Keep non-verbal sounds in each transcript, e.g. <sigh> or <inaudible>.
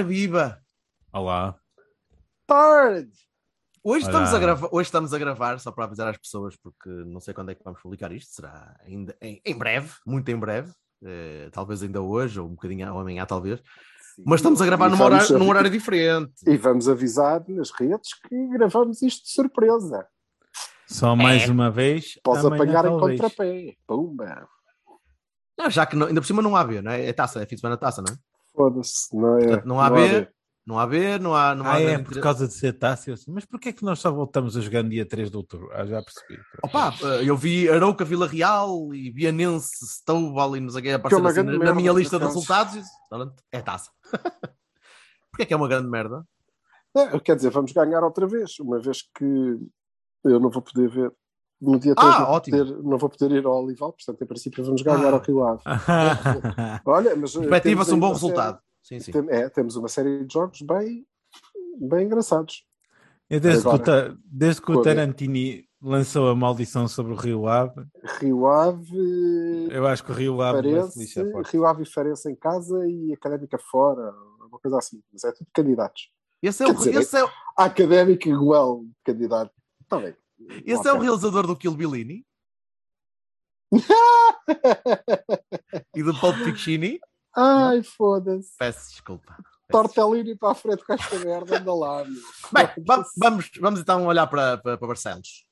Ora, viva! Olá. Tarde! Hoje Olá. estamos, a gravar, hoje estamos a gravar, só para avisar as pessoas, porque não sei quando é que vamos publicar isto, será ainda em, em breve, muito em breve, eh, talvez ainda hoje, ou um bocadinho ou amanhã, talvez. Mas estamos a gravar num horário, a- num horário diferente. E vamos avisar nas redes que gravamos isto de surpresa. Só mais uma vez. Podes amanhã apanhar em talvez. contrapé. Pumba. Não, já que não- ainda por cima não há B, não é? É taça, é fim de semana taça, não é? Foda-se. Não, é, Portanto, não há B, não há B, não há. Não há Ah, é por inter- causa de ser taça. eu sei, Mas porquê é que nós só voltamos a jogar no dia 3 de outubro? Ah, já percebi. Opa, eh, eu vi Arouca Vila Real e Vianense, Setúbal e não sei o que aparecer uma assim, na, na minha lista de resultados. e disse, "Olha, É taça. <laughs> Porquê é que é uma grande merda? É, quer dizer, vamos ganhar outra vez, uma vez que eu não vou poder ver. No dia 3 Ah, não, vou poder, não vou poder ir ao Olival, portanto, em princípio, vamos ganhar Ah. ao Rio Ave. <laughs> Olha, mas. eh, Perspectiva-se temos um bom uma série- resultado. Sim, sim. é, temos uma série de jogos bem, bem engraçados. Eu desde, que o, Agora. Desde que o é? Tarantini lançou a maldição sobre o Rio Ave, Rio Ave, eu acho que o Rio Ave Farense, forte. Rio Ave e Farense em casa e Académica fora, uma coisa assim. Mas é tudo candidatos. Esse é, Quer o, dizer, esse é, A Académica igual candidato. Está bem. Esse é o realizador do Kill Billini <laughs> e do Pulp Fiction. Ai, foda-se. Peço desculpa. Tortellini para a frente com esta merda, anda lá. meu. Bem, va- vamos, vamos então olhar para, para, para Barcelos.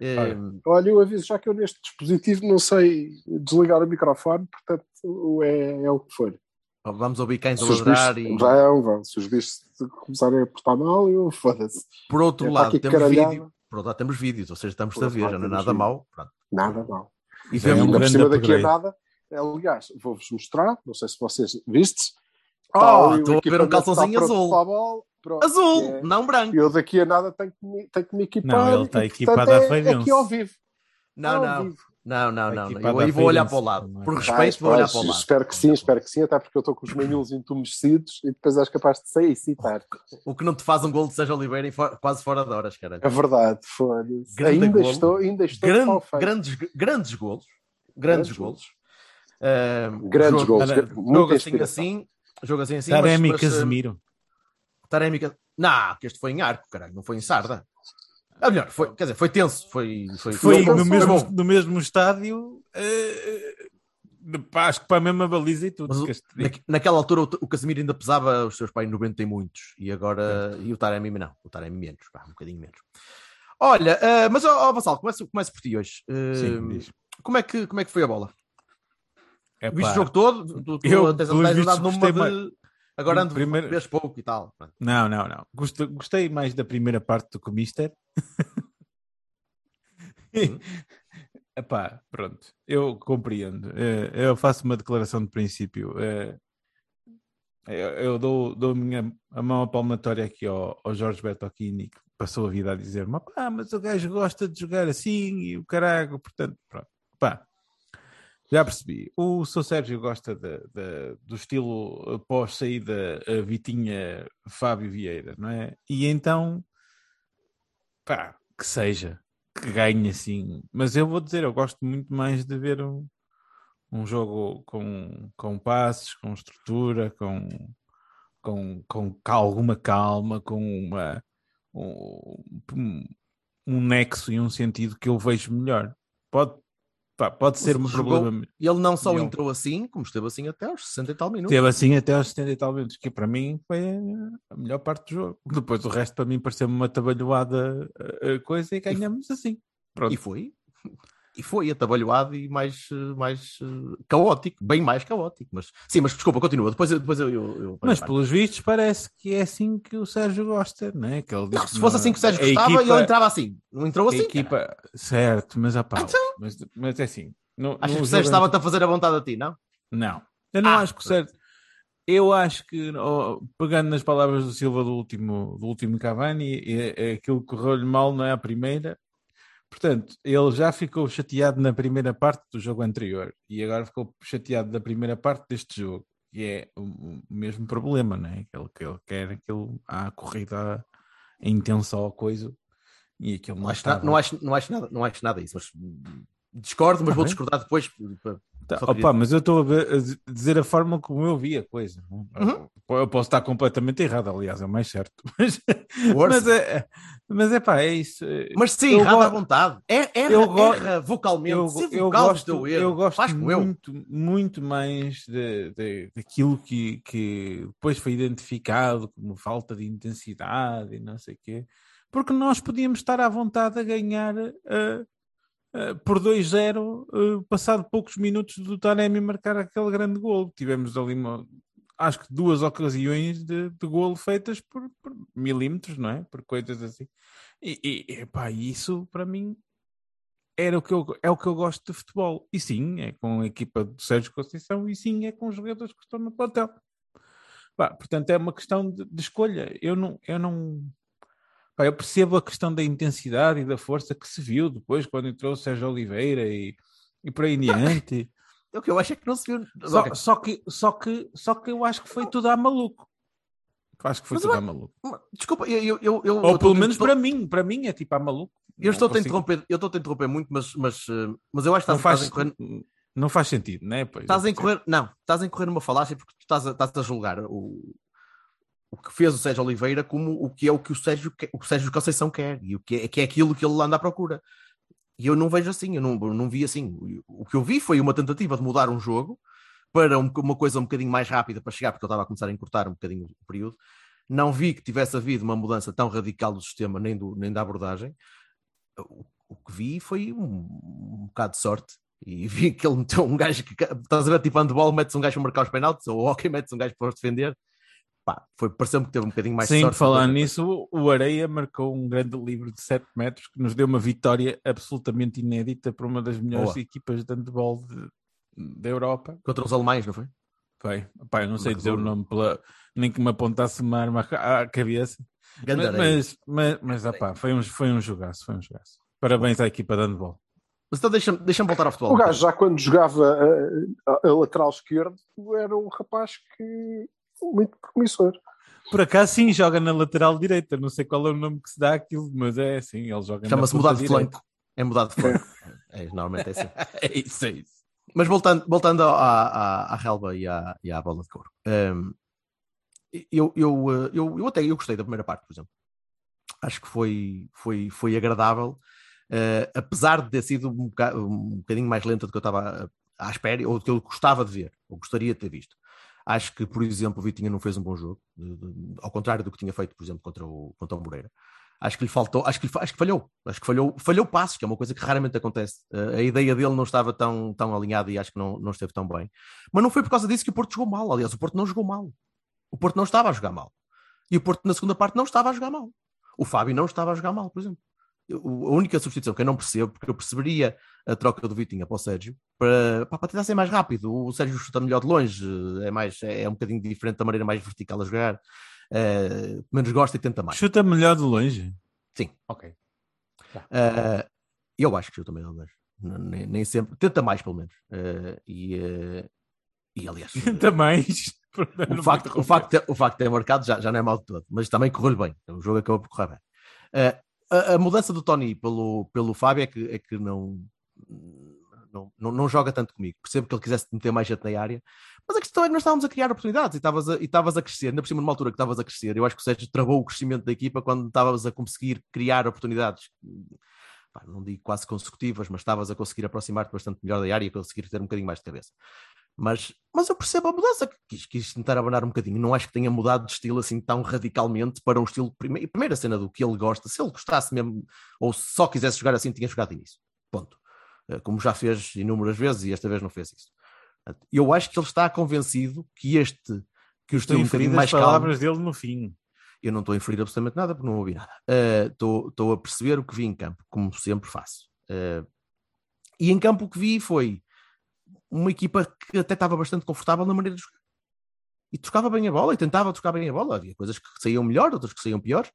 Olha. Olha, eu aviso já que eu neste dispositivo não sei desligar o microfone, portanto é, é o que for. vamos ouvir cães a ladrar bichos e vão, vão. Se os bichos começarem a portar mal, eu foda-se. por outro É, lado temos vídeo. Outro lado temos vídeos, ou seja, estamos a ver, já não é nada mau. Pronto. Nada mal. E Já é vemos um Ainda por grande cima daqui a nada. Aliás, vou-vos mostrar, não sei se vocês vistes. Oh, estou a ver um calçãozinho pronto azul. Pronto, Azul, é. não branco. Eu daqui a nada tenho que me, tenho que me equipar. Não, ele e, está equipado à é, Feirense. aqui ao vivo. Não, Ao não. vivo. Não, não, não. Eu aí vou olhar para o lado. é? Por Vai, respeito, vou olhar para o lado. Espero que sim, espero que sim, até porque eu estou com os manhulos entumecidos e depois és capaz de sair e citar. O que não te faz um gol de Sérgio Oliveira quase fora de horas, cara. É verdade, foda-se. Grande Ainda golo. estou, ainda estou Gran- mal feito. grandes, grandes golos. Grandes Grandes golos. Ah, Grandes jogo, golos, Jogo assim, assim. Jogo assim, assim. mas- Taremi e mas, ah, Casemiro. Taremi. Ca- Não, que este foi em arco, caralho, não foi em sarda. É melhor, foi, quer dizer, foi tenso. Foi, foi, Foi Não, no foi mesmo, no mesmo estádio, pá, acho que para a mesma baliza e tudo. Mas naque- naquela altura o, o Casemiro ainda pesava os seus pais 90 e muitos. E agora. E o Taremi não. O Taremi menos. Pá, um bocadinho menos. Olha, ah, mas ó, ó Vassal, começo, começo por ti hoje. Ah, Sim, como, é que, como é que foi a bola? É Viste o jogo todo? Tu, tu eu, tens, andado numa de. mais. Agora ando Primeiro- vês pouco e tal. Não, não, não. Gostei, gostei mais da primeira parte do que o Mister. Hum. <laughs> Epá, pronto, eu compreendo. Eh, Eu faço uma declaração de princípio. Eh, Eu, dou, dou a, minha, a mão palmatória aqui ao, ao Jorge Bertocchini, que passou a vida a dizer: "Mas o gajo gosta de jogar assim e o caralho, portanto, pronto. Pá, já percebi. O Sr. Sérgio gosta de- de- do estilo pós-saída Vitinha Fábio Vieira, não é? E então, pá, que seja, que ganhe assim. Mas eu vou dizer, eu gosto muito mais de ver um, um jogo com, com passes, com estrutura, com, com, com alguma calma, com uma, um, um- um nexo e um sentido que eu vejo melhor. Pode, pá, pode ser um Jogou- problema. E ele não só entrou assim, como esteve assim até aos 60 e tal minutos. Teve assim até aos 70 e tal minutos, que para mim foi a melhor parte do jogo. <laughs> Depois o resto para mim pareceu-me uma tabalhoada eh, eh, coisa e ganhamos assim. Pronto. E foi. E foi atabalhoado e mais, mais caótico, bem mais caótico. Mas sim, mas desculpa, continua. Depois, depois eu, eu, eu- Mas pelos vistos parece que é assim que o Sérgio gosta, não é? Que ele Não, se fosse não- assim que o Sérgio a gostava, equipa- ele entrava assim. Não entrou a assim. equipa, certo, mas, opá, Então? mas, mas é assim. Achas no que o Sérgio estava-te a fazer a vontade a ti, não? Não, eu não Ah, acho que o Sérgio. Eu acho que, ó, pegando nas palavras do Silva do último, do último Cavani, é, é aquilo que correu-lhe mal não é a primeira. Portanto, ele já ficou chateado na primeira parte do jogo anterior e agora ficou chateado da primeira parte deste jogo. E é o, mesmo problema, não é? Aquele que ele quer aquilo, há a corrida intensa ao coisa e aquilo Não não, acho, estava. na- não, acho, não, acho nada, não acho nada disso, mas discordo, mas Tá vou bem. discordar depois. Tá, opa, queria- mas eu estou a, a dizer a forma como eu vi a coisa. Uhum. Eu posso estar completamente errado, aliás, é o mais certo. <laughs> Mas, mas é, mas é pá, é isso. Mas sim, Eu errado à vontade. É, erra, Eu go- erra vocalmente. eu, Se eu vocal gosto, deu erro, eu gosto faz como eu. muito, muito mais de, de- daquilo que, que depois foi identificado como falta de intensidade e não sei o quê, porque nós podíamos estar à vontade a ganhar eh, eh, por 2-0, eh, passado poucos minutos do Taremi marcar aquele grande gol. Tivemos ali, uma- acho que duas ocasiões de, de golo feitas por, por milímetros, não é? Por coisas assim. E, e epá, isso para mim era o que eu, é o que eu gosto de futebol. E sim, é com a equipa do Sérgio Conceição e sim, é com os jogadores que estão no plantel. Pá, portanto, é uma questão de, de escolha. Eu não, eu não. eu percebo a questão da intensidade e da força que se viu depois quando entrou o Sérgio Oliveira e, e por aí em diante. O que eu acho é que não se viu. Só, Ok. só que, só, que, só que eu acho que foi tudo a maluco. Acho que foi Mas tudo eu- a maluco. Desculpa, eu, eu, eu, eu Ou eu pelo tô- menos estou- para mim, para mim é tipo a maluco. Eu estou a interromper, eu estou a te interromper muito, mas, mas, eh, mas eu acho que Não estás, faz, estás a incorrer, não faz sentido, né? Pois, estás a eu incorrer, não, estás a incorrer numa falácia porque tu estás a, estás a julgar o, o que fez o Sérgio Oliveira como o que é o que o Sérgio, o Sérgio Conceição quer e o que é, que é aquilo que ele anda à procura. E eu não vejo assim, eu não, não vi assim. O que eu vi foi uma tentativa de mudar um jogo para um- uma coisa um bocadinho mais rápida para chegar, porque eu estava a começar a encurtar um bocadinho o período. Não vi que tivesse havido uma mudança tão radical do sistema nem, do, nem da abordagem. O, o que vi foi um, um bocado de sorte. E <laughs> vi que ele meteu um gajo que estás a ver, tipo handball, metes um gajo para marcar os penaltis, ou hockey, metes um gajo para os defender. Pá, foi, pareceu-me que teve um bocadinho mais Sim, sorte. por falar nisso, o Areia marcou um grande livro de 7 metros que nos deu uma vitória absolutamente inédita para uma das melhores Boa. equipas de handball de- da Europa. Contra os alemães, não foi? Foi. Pá, eu não sei dizer o nome, pela... nem que me apontasse uma arma <laughs> à cabeça. Grande Mas, mas, mas, mas opá, foi, um, foi um jogaço, foi um jogaço. Parabéns à equipa de handball. Mas então deixa-me deixa voltar ao futebol. O gajo, já quando jogava a, a- a lateral esquerdo, era um rapaz que muito promissor. Por acaso, sim, joga na lateral direita. Não sei qual é o nome que se dá àquilo, mas é assim, ele joga na Chama-se mudar de direita. flanco. É mudar de flanco. É, normalmente é assim. <laughs> É isso, é isso. Mas voltando, voltando à, à, à relva e à, e à bola de couro. hum, eu, eu, eh, eu, eu até eu gostei da primeira parte, por exemplo. Acho que foi, foi, foi agradável, eh, apesar de ter sido um, boca- um bocadinho mais lenta do que eu estava à espera, ou do que eu gostava de ver, ou gostaria de ter visto. Acho que, por exemplo, o Vitinha não fez um bom jogo, ao contrário do que tinha feito, por exemplo, contra o, contra o Moreira. Acho que lhe faltou, acho que, lhe acho que falhou, acho que falhou, falhou passos, que é uma coisa que raramente acontece. Eh, a ideia dele não estava tão, tão alinhada e acho que não, não esteve tão bem. Mas não foi por causa disso que o Porto jogou mal. Aliás, o Porto não jogou mal. O Porto não estava a jogar mal. E o Porto, na segunda parte, não estava a jogar mal. O Fábio não estava a jogar mal, por exemplo. A única substituição que eu não percebo, porque eu perceberia a troca do Vitinha para o Sérgio, para, para tentar ser mais rápido. O Sérgio chuta melhor de longe, é, mais, é um bocadinho diferente da maneira mais vertical a jogar. Eh, menos gosta e tenta mais. Chuta melhor de longe. Sim. Ok. Eh, eu acho que chuta melhor de longe. Nem, nem sempre. Tenta mais, pelo menos. Eh, e, e aliás. <laughs> Tenta mais. <laughs> o facto, o, facto ter- o facto de ter marcado já, já não é mal de todo, mas também correu-lhe bem. O jogo acabou por correr bem. Eh, a, a mudança do Tony pelo, pelo Fábio é que, é que não, não, não, não joga tanto comigo. Percebo que ele quisesse meter mais gente na área, mas a questão é que nós estávamos a criar oportunidades e estavas a, e estavas a crescer, ainda por cima numa altura que estavas a crescer. Eu acho que o Sérgio travou o crescimento da equipa quando estavas a conseguir criar oportunidades. Não digo quase consecutivas, mas estavas a conseguir aproximar-te bastante melhor da área e conseguir ter um bocadinho mais de cabeça. Mas, mas eu percebo a mudança, quis, quis tentar abanar um bocadinho. Não acho que tenha mudado de estilo assim tão radicalmente para um estilo. Prime... Primeira cena do que ele gosta, se ele gostasse mesmo, ou só quisesse jogar assim, tinha jogado início. Ponto. eh, como já fez inúmeras vezes e esta vez não fez isso. Eu acho que ele está convencido que este, que o Estou estilo um inferir as mais calmo, palavras dele no fim. eu não estou a inferir absolutamente nada porque não ouvi nada. Eh, Estou estou a perceber o que vi em campo, como sempre faço. Eh, e em campo o que vi foi uma equipa que até estava bastante confortável na maneira de jogar. E tocava bem a bola e tentava tocar bem a bola. Havia coisas que saíam melhor, outras que saíam pior.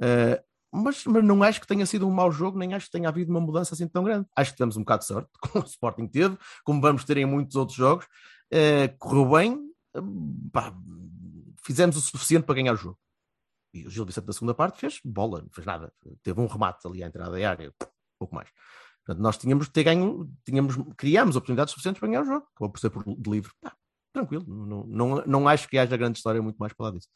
Eh, mas, mas não acho que tenha sido um mau jogo, nem acho que tenha havido uma mudança assim tão grande. Acho que tivemos um bocado de sorte, <laughs> como o Sporting teve, como vamos ter em muitos outros jogos. Eh, correu bem, eh, pá, fizemos o suficiente para ganhar o jogo. E o Gil Vicente na segunda parte fez bola, não fez nada. Teve um remate ali à entrada da área, pouco mais. Portanto, nós tínhamos de ter ganho, tínhamos, criámos oportunidades suficientes para ganhar o jogo. Acabou por ser por de livre. Pá, tranquilo, não, não, não acho que haja grande história muito mais para lá disso.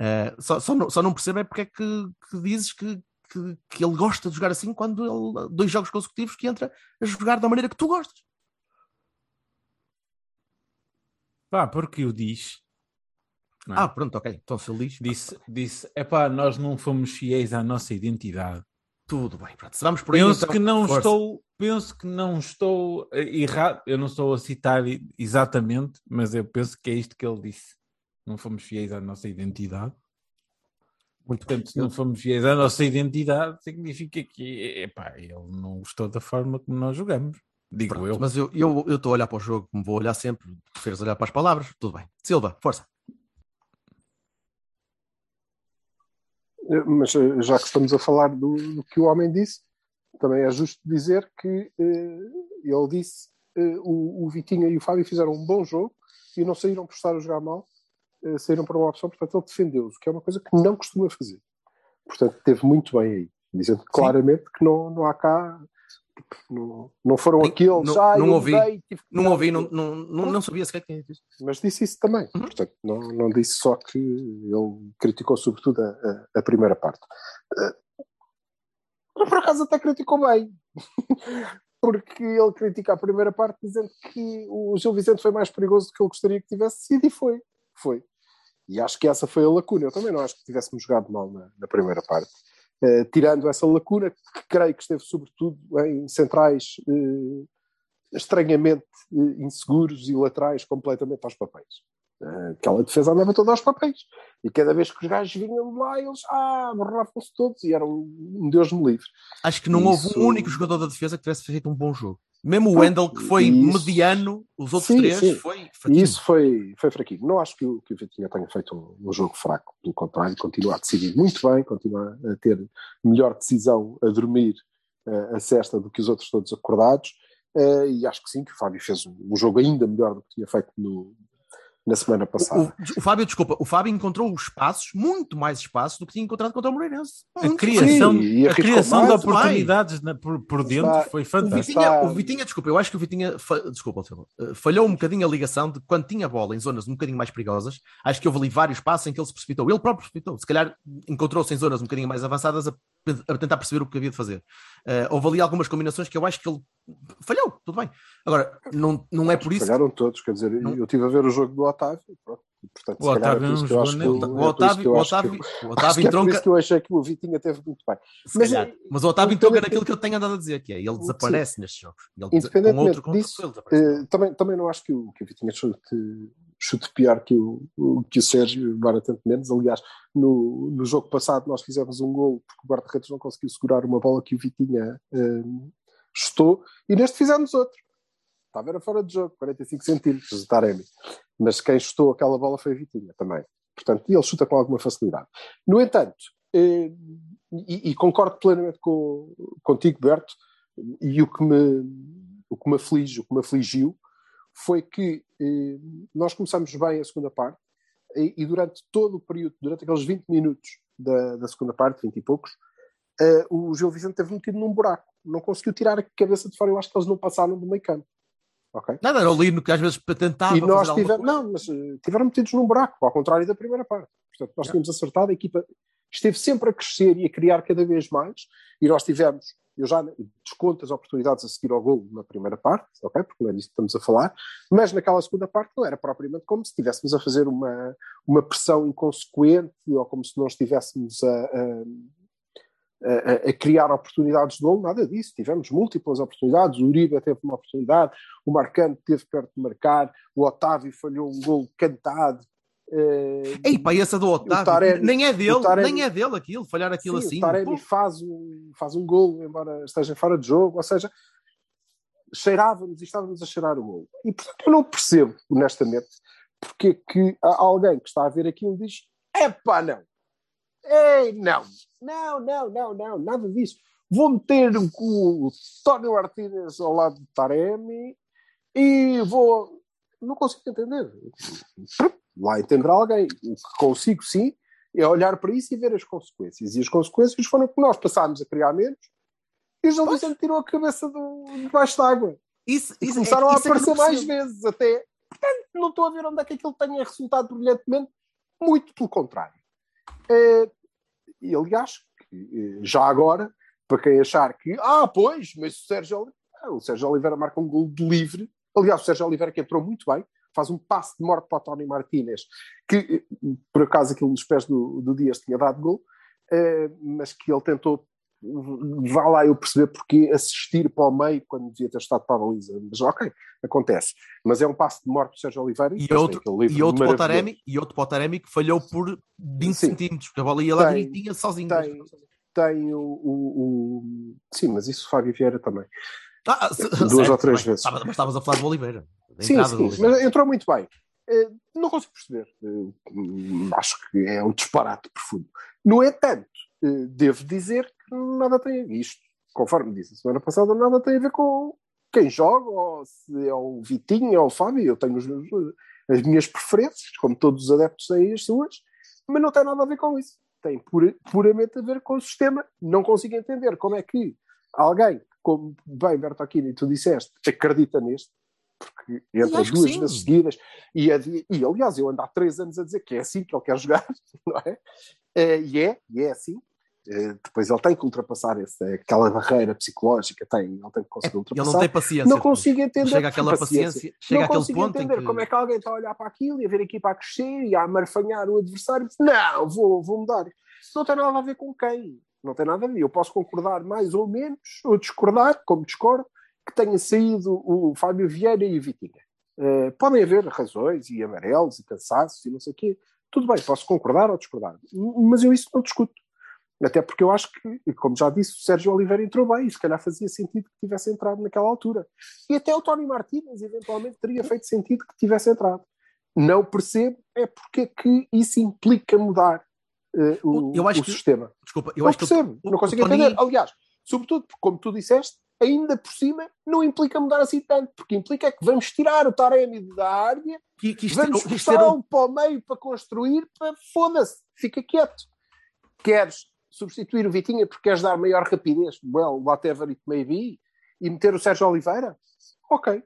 Eh, só, só, não, só não percebo é porque é que, que dizes que, que, que ele gosta de jogar assim quando ele, dois jogos consecutivos que entra a jogar da maneira que tu gostas. Pá, porque o diz. é? Ah, pronto, ok. Então se ele diz, Disse, disse, epá, nós não fomos fiéis à nossa identidade. Tudo bem. Pronto, vamos por aí, Penso então, que não força. estou, penso que não estou errado. Eu não estou a citar exatamente, mas eu penso que é isto que ele disse. Não fomos fiéis à nossa identidade. Muito. Portanto, se não fomos fiéis à nossa identidade, significa que epá, ele não gostou da forma como nós jogamos. Digo Pronto, eu. Mas eu eu eu estou a olhar para o jogo como vou olhar sempre. Preferes olhar para as palavras? Tudo bem. Silva, força. Mas eh, já que estamos a falar do, do que o homem disse, também é justo dizer que eh, ele disse eh, o, o Vitinha e o Fábio fizeram um bom jogo e não saíram por estar a jogar mal, eh, saíram para uma opção, portanto ele defendeu-os, que é uma coisa que não costuma fazer. Portanto, teve muito bem aí, dizendo claramente que não, não há cá, não, não foram Sim, aqueles, não- ah, não ouvi, mudei, tive Não ouvi, não, aquilo." não, não, não sabia sequer quem é isso. mas disse isso também. Uhum. Portanto, não, não disse só que ele criticou sobretudo a, a- a primeira parte. Eh, por acaso até criticou bem. <laughs> Porque ele critica a primeira parte dizendo que o Gil Vicente foi mais perigoso do que ele gostaria que tivesse sido e foi. Foi. E acho que essa foi a lacuna. Eu também não acho que tivéssemos jogado mal na, na primeira parte. Eh, tirando essa lacuna, que creio que esteve sobretudo em centrais eh, estranhamente eh, inseguros e laterais completamente aos papéis. Aquela defesa andava toda aos papéis. E cada vez que os gajos vinham lá, eles ah, borravam-se todos e eram um Deus me livre. Acho que não Isso- houve um único jogador da defesa que tivesse feito um bom jogo. Mesmo o Wendel, que foi Isso- mediano, os outros Sim, três sim. foi fraquinho. isso foi, foi fraquinho. Não acho que o, que o Vitinha tenha feito um, um jogo fraco. Pelo contrário, continua a decidir muito bem, continua a ter melhor decisão a dormir eh, a cesta do que os outros todos acordados. Eh, e acho que sim, que o Fábio fez um, um jogo ainda melhor do que tinha feito no- na semana passada. O, o Fábio, desculpa, o Fábio encontrou espaços, muito mais espaços do que tinha encontrado contra o Moreirense. A criação, Sim, a criação mais, de oportunidades na- por, por dentro Está- foi O fantástica. Vitinha, Está- o Vitinha, desculpa, eu acho que o Vitinha, fa- desculpa, eh, falhou um bocadinho a ligação de quando tinha bola em zonas um bocadinho mais perigosas. Acho que houve ali vários passos em que ele se precipitou. Ele próprio precipitou. Se calhar encontrou-se em zonas um bocadinho mais avançadas a, a tentar perceber o que havia de fazer. Eh, houve ali algumas combinações que eu acho que ele falhou, tudo bem. Agora, não, não é por isso. Falharam todos, quer dizer, Não- eu estive a ver o jogo do Otávio, pronto, portanto, O se calhar é Otávio não jogou nem- o- é Otávio, o Otávio, o Otávio é por entronca, isso que eu achei que o Vitinha teve muito bem. Mas, eh, mas o Otávio entronca naquilo que eu tenho andado a dizer, que é ele desaparece nestes jogos. Ele com outro disso, ele. Eh, também, também não acho que o, que o Vitinha chute, pior que o, que o Sérgio, embora tanto menos. Aliás, no, no jogo passado nós fizemos um gol porque o guarda-redes não conseguiu segurar uma bola que o Vitinha eh, chutou e neste fizemos outro. Estava era fora de jogo, 45 centímetros de Taremi. Mas quem chutou aquela bola foi o Vitinha também. Portanto, ele chuta com alguma facilidade. No entanto, eh, e, e concordo plenamente com, contigo, Berto, e o que me o que me aflige, o que me afligiu foi que eh, nós começamos bem a segunda parte e, e durante todo o período, durante aqueles 20 minutos da, da segunda parte, 20 e poucos, eh, o Gil Vicente teve metido num buraco. Não conseguiu tirar a cabeça de fora. Eu acho que eles não passaram do meio campo. Ok? Nada, era o Lino que às vezes tentava e nós tivemos, não, mas eh, tiveram metidos num buraco, ao contrário da primeira parte. Portanto, nós tínhamos acertado, a equipa esteve sempre a crescer e a criar cada vez mais, e nós tivemos, eu já desconto as oportunidades a seguir ao gol na primeira parte, ok? Porque não é disso que estamos a falar, mas naquela segunda parte não era propriamente como se estivéssemos a fazer uma, uma pressão inconsequente ou como se não estivéssemos a, a, a, a criar oportunidades de gol, nada disso. Tivemos múltiplas oportunidades. O Uribe teve uma oportunidade, o Marcante teve perto de marcar, o Otávio falhou um gol cantado. Uh, Ei, pá, essa do Otávio, Taremi- nem é dele, Taremi- nem é dele aquilo, falhar aquilo sim, assim. o Taremi Pô, faz um, faz um gol, embora esteja fora de jogo, ou seja, cheirávamos e estávamos a cheirar o gol. E portanto eu não percebo, honestamente, porque é que alguém que está a ver aquilo diz: epá, não, ei, não, não, não, não, não, nada disso. Vou meter o, o Tony Martínez ao lado do Taremi e vou. Não consigo entender. Lá entenderá alguém. O que consigo, sim, é olhar para isso e ver as consequências. E as consequências foram que nós passámos a criar menos e o Gil Vicente tirou a cabeça do, debaixo d'água. Isso, isso, começaram é, a isso é que eu aparecer não mais vezes até. Portanto, não estou a ver onde é que aquilo tenha resultado brilhantemente. Muito pelo contrário. Eh, e aliás, eh, já agora, para quem achar que, ah, pois, mas o Sérgio Oliveira, ah, o Sérgio Oliveira marca um gol de livre. Aliás, o Sérgio Oliveira que entrou muito bem, faz um passe de morte para o Tony Martínez, que eh, por acaso aquilo nos pés do, do Dias tinha dado gol, eh, mas que ele tentou vá lá eu perceber porque assistir para o meio quando devia ter estado para a baliza. Mas ok, acontece. Mas é um passo de morte do Sérgio Oliveira E outro, e outro para o. Taremi, e outro para o Taremi que falhou por 20 Sim. centímetros, porque a bola ia lá Tem- direitinha sozinho. tem- Tem o, o- o- Sim, mas isso o Fábio Vieira também. Ah, se- Duas certo, ou três bem, vezes. Mas estavas a falar do Oliveira. Sim, sim, Oliveira. mas entrou muito bem. Eh, Não consigo perceber. Eh, Acho que é um disparate profundo. No entanto, eh, devo dizer que nada tem a ver. Isto, conforme disse a semana passada, nada tem a ver com quem joga, ou se é o Vitinho ou o Fábio. Eu tenho os meus- as minhas preferências, como todos os adeptos têm as suas, mas não tem nada a ver com isso. Tem pura- puramente a ver com o sistema. Não consigo entender como é que alguém, como bem Bertolini, tu disseste, acredita neste, porque entra duas vezes seguidas e, é e, aliás eu ando há três anos a dizer que é assim que ele quer jogar <laughs> não é? Eh, e é, e é assim Eh, depois ele tem que ultrapassar esse, aquela barreira psicológica tem, ele tem que conseguir É, Ele ultrapassar não tem paciência. não consigo entender Chega àquela paciência. chega não consigo entender que. como é que alguém está a olhar para aquilo e a ver a equipa a crescer e a amarfanhar o adversário e não, vou, vou mudar. Não tem nada a ver com quem. Não tem nada a ver. Eu posso concordar mais ou menos, ou discordar, como discordo, que tenha saído o Fábio Vieira e o Vitinha. Eh, podem haver razões e amarelos e cansaços e não sei o quê. Tudo bem, posso concordar ou discordar. Mas eu isso não discuto. Até porque eu acho que, como já disse, o Sérgio Oliveira entrou bem e se calhar fazia sentido que tivesse entrado naquela altura. E até o Tony Martínez eventualmente teria feito sentido que tivesse entrado. Não percebo é porque é que isso implica mudar eh, o, Eu acho o que- sistema. Desculpa, eu não acho que. percebo, o- não o consigo Tony- entender. Aliás, sobretudo, porque, como tu disseste, ainda por cima não implica mudar assim tanto, porque implica que vamos tirar o Taremi da área Que, que isto, Vamos que era um- puxá-lo para o meio para construir, para foda-se, fica quieto. Queres substituir o Vitinha porque queres dar maior rapidez? Well, whatever it may be. E meter o Sérgio Oliveira? Ok.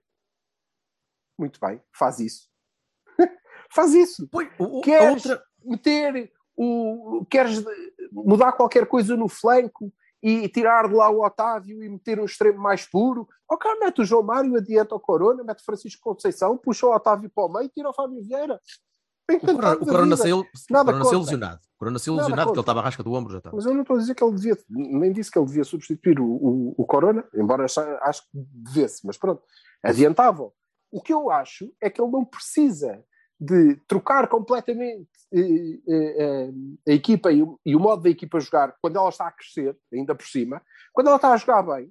Muito bem, faz isso. <laughs> faz isso. Pô, o- Queres outra- meter o. Queres mudar qualquer coisa no flanco e tirar de lá o Otávio e meter um extremo mais puro? Ok, mete o João Mário, adianta o Corona, mete o Francisco Conceição, puxa o Otávio para o meio e tira o Fábio Vieira. O Corona, saiu, Nada Corona saiu lesionado. O Corona saiu lesionado porque ele estava à rasca do ombro já estava. Mas eu não estou a dizer que ele devia, nem disse que ele devia substituir o, o, o Corona, embora acho que devesse, mas pronto, adiantava. O que eu acho é que ele não precisa de trocar completamente eh, eh, eh, a equipa e o, e o modo da equipa jogar quando ela está a crescer, ainda por cima, quando ela está a jogar bem,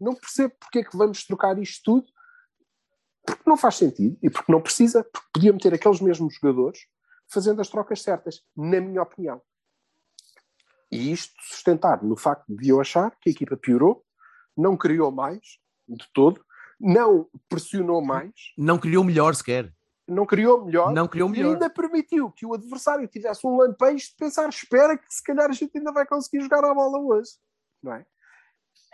não percebo porque é que vamos trocar isto tudo, porque não faz sentido e porque não precisa, porque podíamos ter aqueles mesmos jogadores fazendo as trocas certas, na minha opinião. E isto sustentado no facto de eu achar que a equipa piorou, não criou mais de todo, não pressionou mais, Não criou melhor sequer. Não criou melhor, Não criou e melhor. ainda permitiu que o adversário tivesse um lampejo de pensar, espera que se calhar a gente ainda vai conseguir jogar a bola hoje. Não é?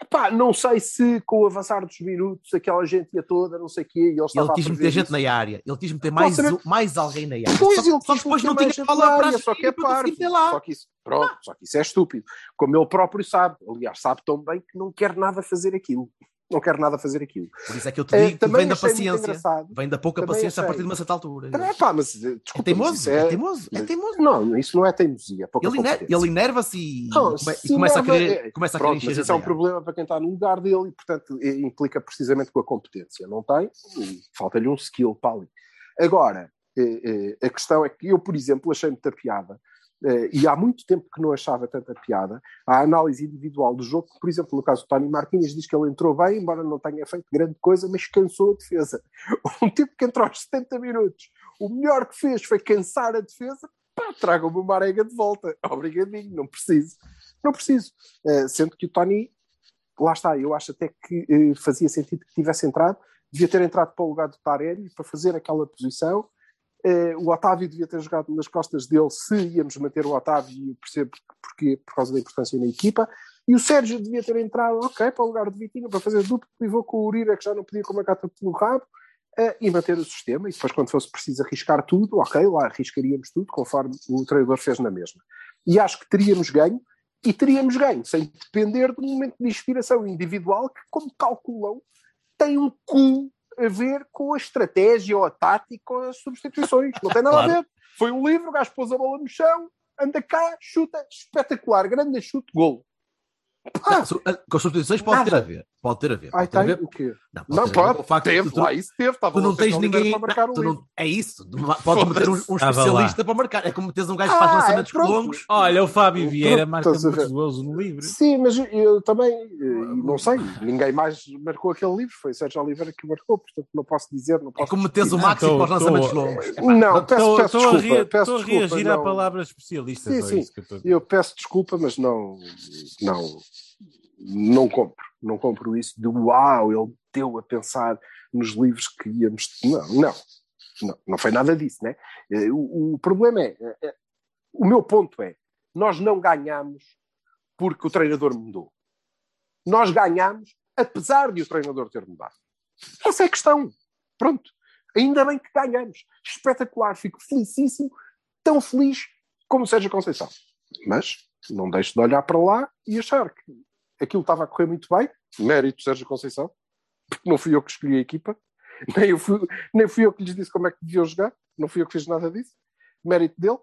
Epá, não sei se com o avançar dos minutos aquela gente ia toda, não sei o quê, e ele Ele estava quis a meter gente na área. Ele quis meter mais, mais alguém na área. Pois, só, ele só quis depois não tinha bola na para área, só que é parvo. Só que isso, pronto, só que isso é estúpido. Como ele próprio sabe. Aliás, sabe tão bem que não quer nada fazer aquilo. Não quero nada fazer aquilo. Por isso é que eu te Eh, digo que vem da paciência. Vem da pouca Também paciência a achei. partir de uma certa altura. Também, pá, mas eh, É desculpa, mas teimoso, isso é teimoso, é teimoso. Não, isso não é teimosia. é Ele, iner- ele enerva-se e, Não, come- e começa, a querer, é- começa a Pronto, querer mas encher isso é um a problema para quem está no lugar dele e, portanto, eh, implica precisamente com a competência. Não tem, falta-lhe um skill para ali. Agora, eh, eh, a questão é que eu, por exemplo, achei muita piada, eh, e há muito tempo que não achava tanta piada, a análise individual do jogo, por exemplo, no caso do Tony Martínez, diz que ele entrou bem, embora não tenha feito grande coisa, mas cansou a defesa. <laughs> Um tipo que entrou aos 70 minutos, o melhor que fez foi cansar a defesa, pá, traga-me o Marega de volta. <laughs> Obrigadinho, não preciso. Não preciso. Eh, sendo que o Tony, lá está, eu acho até que eh, fazia sentido que tivesse entrado, devia ter entrado para o lugar do Taremi para fazer aquela posição. Eh, o Otávio devia ter jogado nas costas dele se íamos manter o Otávio, e eu percebo porque, por causa da importância na equipa. E o Sérgio devia ter entrado, ok, para o lugar do Vitinho, para fazer duplo pivô com o Uribe, que já não podia com uma cata pelo rabo, eh, e manter o sistema. E depois, quando fosse preciso arriscar tudo, ok, lá arriscaríamos tudo, conforme o treinador fez na mesma. E acho que teríamos ganho, e teríamos ganho, sem depender do momento de inspiração individual, que, como calculam, tem um cu a ver com a estratégia ou a tática ou as substituições. Não tem nada Claro. a ver. Foi um livro, o gajo pôs a bola no chão, anda cá, chuta, espetacular, grande chute, gol. Não, su- a- Com as substituições pode ter a ver. Pode ter a ver. Ai, Pode ter a tem ver. o quê? Não, Não, ter a ver pode, o facto de teve, tu- lá isso teve. Estava Tu não tens ninguém. para marcar não, tu não- é isso. Podes meter um, um lá. especialista para marcar. É como meteres um gajo que Ah, faz é, lançamentos pronto. longos. Olha, o Fábio Pronto, Vieira marca estás a muitos no livro. Sim, mas eu, também, eh, não sei, ninguém mais marcou aquele livro, foi Sérgio Oliveira que marcou, portanto não posso dizer, não É posso como meteres o máximo para os lançamentos longos. Não, peço, desculpa, estou a reagir à palavra especialista. Sim, sim. Eu peço desculpa, mas não, não, não compro. Não compro isso de uau, ele deu a pensar nos livros que íamos. Não, não. Não, não foi nada disso, né? Eh, O, o problema é, é- é- O meu ponto é: nós não ganhamos porque o treinador mudou. Nós ganhamos apesar de o treinador ter mudado. Essa é a questão. Pronto. Ainda bem que ganhamos. Espetacular. Fico felicíssimo. Tão feliz como Sérgio Conceição. Mas não deixo de olhar para lá e achar que aquilo estava a correr muito bem. Mérito Sérgio Conceição. Porque não fui eu que escolhi a equipa. Nem, eu fui, nem fui eu que lhes disse como é que deviam jogar. Não fui eu que fiz nada disso. Mérito dele.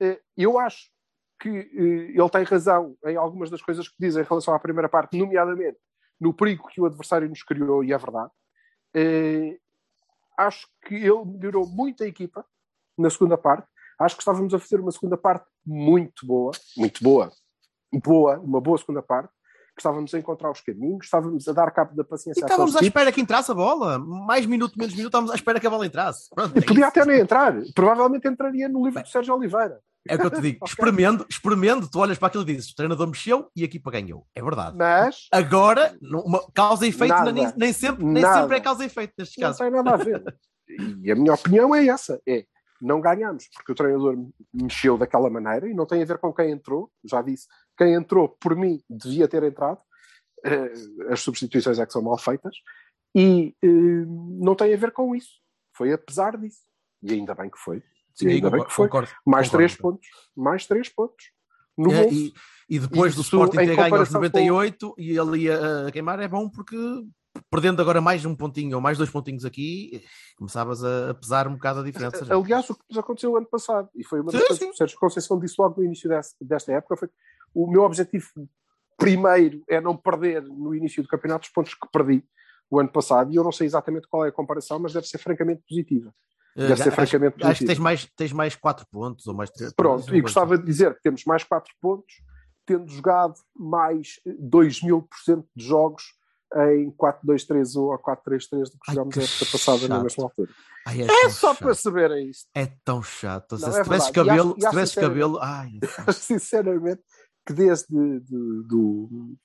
Eh, Eu acho que eh, ele tem razão em algumas das coisas que diz em relação à primeira parte, nomeadamente no perigo que o adversário nos criou, e é verdade. Eh, acho que ele melhorou muito a equipa na segunda parte. Acho que estávamos a fazer uma segunda parte muito boa, muito boa, boa, uma boa segunda parte. Que estávamos a encontrar os caminhos, estávamos a dar cabo da E paciência estávamos à espera que entrasse a bola. Mais minuto, menos minuto, estávamos à espera que a bola entrasse. Pronto, é. Podia isso. até nem entrar, provavelmente entraria no livro do Sérgio Oliveira. É o que eu te digo. <laughs> Ok. Espremendo, espremendo, tu olhas para aquilo e dizes: o treinador mexeu e a equipa ganhou. É verdade. Mas Agora, não- uma causa e efeito Nada. nem, nem sempre, nem Nada. sempre é causa e efeito nestes não casos. tem nada a ver. <laughs> E a minha opinião é essa: é não ganhamos porque o treinador mexeu daquela maneira e não tem a ver com quem entrou. Já disse, quem entrou por mim devia ter entrado. Eh, As substituições é que são mal feitas e eh, não tem a ver com isso. Foi apesar disso. E ainda bem que foi. Sim, e ainda bem que foi. concordo, mais concordo. três pontos. Mais três pontos. No É, e, e depois do Isso, Sporting ter ganho aos comparação 98 e ele a, a queimar, é bom porque perdendo agora mais um pontinho ou mais dois pontinhos aqui, começavas a, pesar um bocado a diferença. já. Aliás, o que nos aconteceu ano passado, e foi uma das Sim, coisas que o Sérgio Conceição disse logo no início desta época, foi que o meu objetivo primeiro é não perder no início do campeonato os pontos que perdi o ano passado, e eu não sei exatamente qual é a comparação, mas deve ser francamente positiva. Eh, Deve ser acho- francamente Acho que tens mais, tens mais 4 pontos ou mais 3 Pronto, e gostava de dizer que temos mais 4 pontos, tendo jogado mais 2 mil por cento de jogos em 4-2-3 ou 4-3-3 do que jogámos a época passada na mesma altura. Ai, é, É só chato. para saberem isto. É tão chato. Não, se é tivesses verdade. E cabelo, acho- se sinceramente- cabelo, ai, <laughs> sinceramente que desde de- do,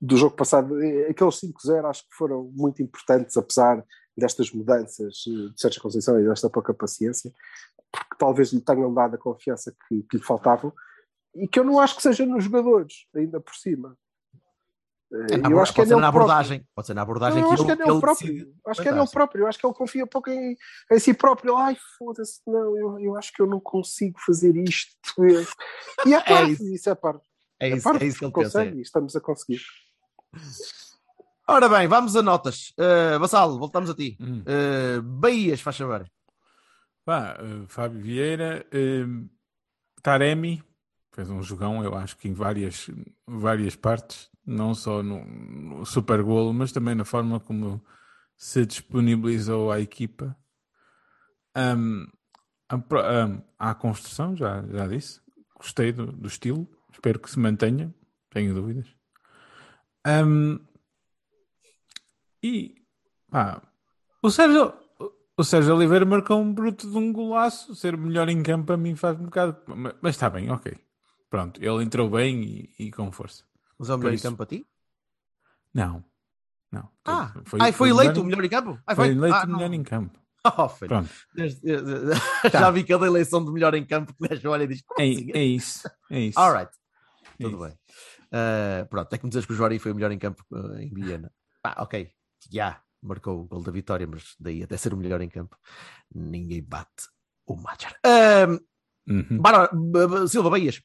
do jogo passado, aqueles 5-0 acho que foram muito importantes, apesar destas mudanças eh, de Sérgio Conceição e desta pouca paciência, porque talvez lhe tenham dado a confiança que, que lhe faltavam e que eu não acho que seja nos jogadores, ainda por cima. Eh, É na eu acho que é pode ser nele na próprio. abordagem. Pode ser na abordagem Não, eu que acho que é ele, ele próprio. decide. Acho que é nele Fantástico. próprio. Eu acho que ele confia pouco em, em si próprio. Ai, foda-se, não, eu, eu acho que eu não consigo fazer isto. <laughs> E é parte, isso. isso é parte. É É isso, parte, é isso que ele consegue pensa. estamos a conseguir. Ora bem, vamos a notas. Uh, Vassalo, voltamos a ti. Hum. Uh, Bahias, faz favor. Pá, eh, Fábio Vieira, eh, Taremi, fez um jogão, eu acho que em várias, várias partes, não só no, no super golo, mas também na forma como se disponibilizou à equipa. Ahm, a, construção, já, já disse, gostei do, do estilo, espero que se mantenha, tenho dúvidas. Ahm, e pá, o Sérgio, o Sérgio Oliveira marcou um bruto de um golaço. Ser melhor em campo a mim faz um bocado. ma- Mas está bem, ok. Pronto, ele entrou bem e, e com força. Mas é o melhor em campo para ti? Não, não. Ah, ah, foi eleito o melhor em campo? Ah, Foi eleito Ah, o melhor não. em campo. <laughs> Oh. Pronto, Desde- <laughs> Já vi cada eleição de melhor em campo que o gajo olha e diz: "Como é, assim?" é isso. É isso. Alright, É tudo isso. bem. Uh, pronto, é que me dizes que o Joari foi o melhor em campo uh, em Viena. Pá, ok, já marcou o gol da vitória, mas daí até ser o melhor em campo, ninguém bate o Macher. Um, Uhum. Silva Bahias,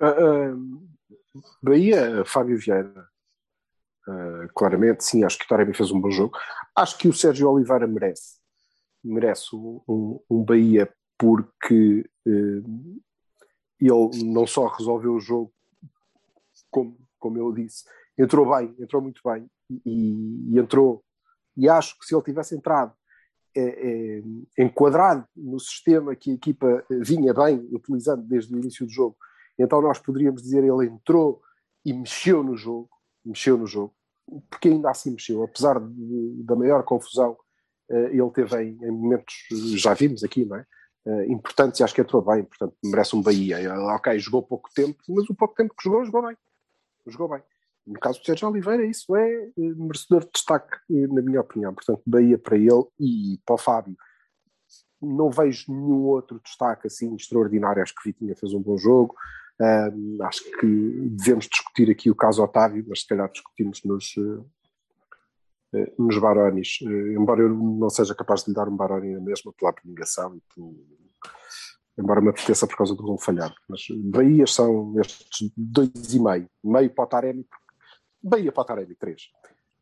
Ah, Bahia, Fábio Vieira. Ah, claramente, sim, acho que o Taremi fez um bom jogo. Acho que o Sérgio Oliveira merece. Merece um, um, Bahia porque eh, ele não só resolveu o jogo, como, como eu disse, entrou bem, entrou muito bem e, e entrou. E acho que se ele tivesse entrado eh, eh, enquadrado no sistema que a equipa vinha bem utilizando desde o início do jogo, então nós poderíamos dizer ele entrou e mexeu no jogo, mexeu no jogo, porque ainda assim mexeu, apesar de- da maior confusão, eh, ele teve em, em momentos, já vimos aqui, não é? Eh, importantes e acho que entrou bem, portanto merece um Bahia. Ok, jogou pouco tempo, mas o pouco tempo que jogou, jogou bem. Jogou bem. No caso do Sérgio Oliveira, isso é eh, merecedor de destaque, na minha opinião. Portanto, Bahia para ele e para o Fábio. Não vejo nenhum outro destaque assim extraordinário. Acho que Vitinha fez um bom jogo. Ahm, acho que devemos discutir aqui o caso Otávio, mas se calhar discutimos nos, eh, eh, nos. Eh, embora eu não seja capaz de lhe dar um Baroni na mesma pela abnegação embora me apeteça por causa do gol falhado. Mas Bahias são estes dois e meio. Meio para o Taremi. Bahia para o Taremi, três.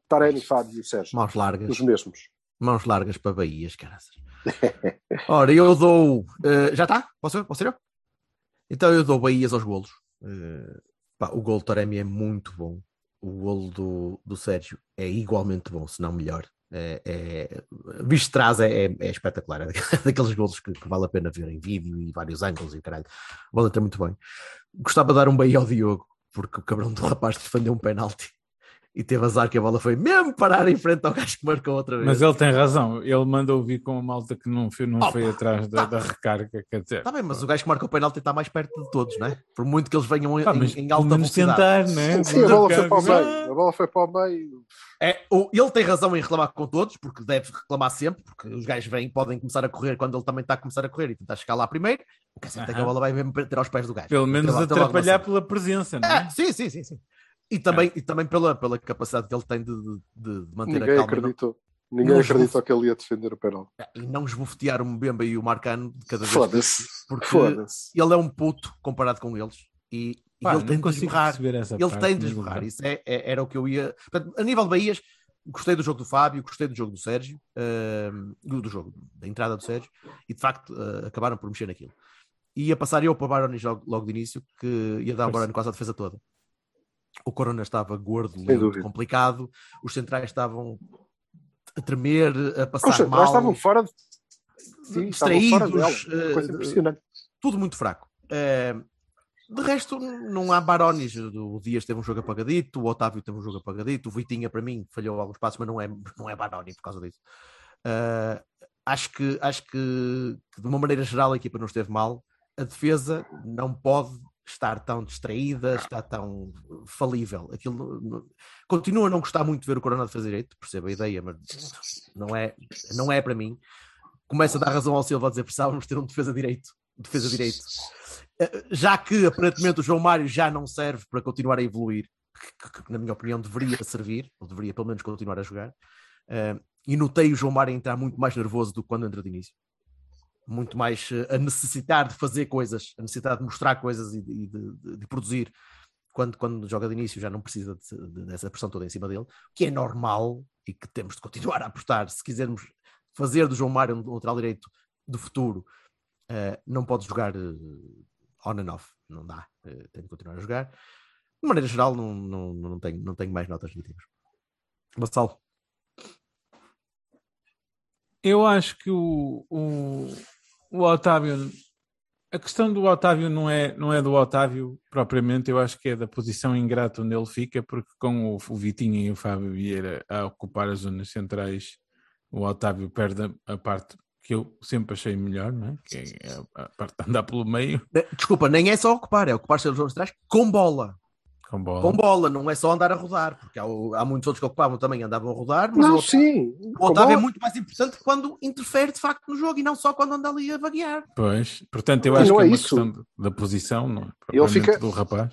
Taremi, Fábio e Sérgio. mãos largas, Os mesmos. mãos largas para Bahias, caras. Ora, eu dou. uh, já está? Posso? Posso ir? Então eu dou Bahias aos golos. Uh, pá, o gol do Taremi é muito bom. O golo do, do Sérgio é igualmente bom, se não melhor. É, é, visto de trás é, é- é espetacular. É <laughs> daqueles golos que, que vale a pena ver em vídeo e vários ângulos e o caralho. Golo está muito bem. Gostava de dar um Bahia ao Diogo, porque o cabrão do rapaz defendeu um penalti e teve azar que a bola foi mesmo parar em frente ao gajo que marcou outra vez. Mas ele tem razão. Ele mandou vir com a malta que não foi, não Opa! foi atrás da, da recarga. Quer dizer, Está bem, mas o gajo que marca o penalti está mais perto de todos, não é? Por muito que eles venham em, em alta velocidade. tentar, né? Sim, a bola foi para o meio. A bola foi para o meio. É, o- ele tem razão em reclamar com todos, porque deve reclamar sempre, porque os gajos vêm podem começar a correr quando ele também está a começar a correr e tentar chegar lá primeiro. O que é certo é que a bola vai mesmo ter aos pés do gajo. Pelo menos uma atrapalhar pela presença, não Ah, é? sim, sim, sim, sim. E também, e também pela, pela capacidade que ele tem de, de- de manter Ninguém a calma e não- acreditou. Ninguém não acreditou que ele ia defender o penal. e não esbofetear o Mbemba e o Marcano de cada vez. Foda-se. Porque Foda-se. ele é um puto comparado com eles. E, e Pá, ele não tem de essa Ele parte, tem de pronto. Isso é, é- era o que eu ia. Portanto, a nível de Bahias, gostei do jogo do Fábio, gostei do jogo do Sérgio, ahm, do, do jogo, da entrada do Sérgio, e de facto ah, acabaram por mexer naquilo. Ia passar eu para o Baroni logo, logo de início, que ia dar o Força. Baroni quase a defesa toda. O Corona estava gordo, lento, complicado, os centrais estavam a tremer, a passar centrais mal, estavam fora de. Sim, estavam fora dela. distraídos, Coisa impressionante. tudo muito fraco. Eh, de resto, não há barones. O Dias teve um jogo apagadito, o Otávio teve um jogo apagadito, o Vitinha, para mim, falhou alguns passos, mas não é, não é baroni por causa disso. Eh, acho que, acho que, que, de uma maneira geral, a equipa não esteve mal. A defesa não pode estar tão distraída, está tão falível. Aquilo continua a não gostar muito de ver o Corona de fazer direito, percebo a ideia, mas não é, não é para mim. Começa a dar razão ao Silva a dizer precisávamos ter um defesa direito. Defesa direito. Eh, Já que aparentemente o João Mário já não serve para continuar a evoluir, que, que- na minha opinião deveria servir, ou deveria pelo menos continuar a jogar, eh, e notei o João Mário entrar muito mais nervoso do que quando entra de início. Muito mais eh, a necessitar de fazer coisas, a necessidade de mostrar coisas e de, de- de- produzir quando, quando joga de início já não precisa de- de- dessa pressão toda em cima dele, que é normal e que temos de continuar a apostar. Se quisermos fazer do João Mário um lateral direito do futuro, eh, não pode jogar eh, on and off, não dá, eh, tem de continuar a jogar. De maneira geral, não, não, não, tenho, não tenho mais notas negativas. Vassal, Eu acho que o, o Otávio. A questão do Otávio não é, não é do Otávio propriamente, eu acho que é da posição ingrata onde ele fica, porque com o, o Vitinho e o Fábio Vieira a ocupar as zonas centrais, o Otávio perde a, parte que eu sempre achei melhor, não é? que é a, parte de andar pelo meio desculpa, nem é só ocupar, é ocupar seus jogos atrás com bola. Com bola. Com bola, não é só andar a rodar, porque há, há muitos outros que ocupavam também andavam a rodar, mas Não, o, sim. o Otávio é muito mais importante quando interfere de facto no jogo e não só quando anda ali a vaguear. Pois, portanto, eu E acho não que é é uma isso. questão da posição, não é? Ele fica- do rapaz.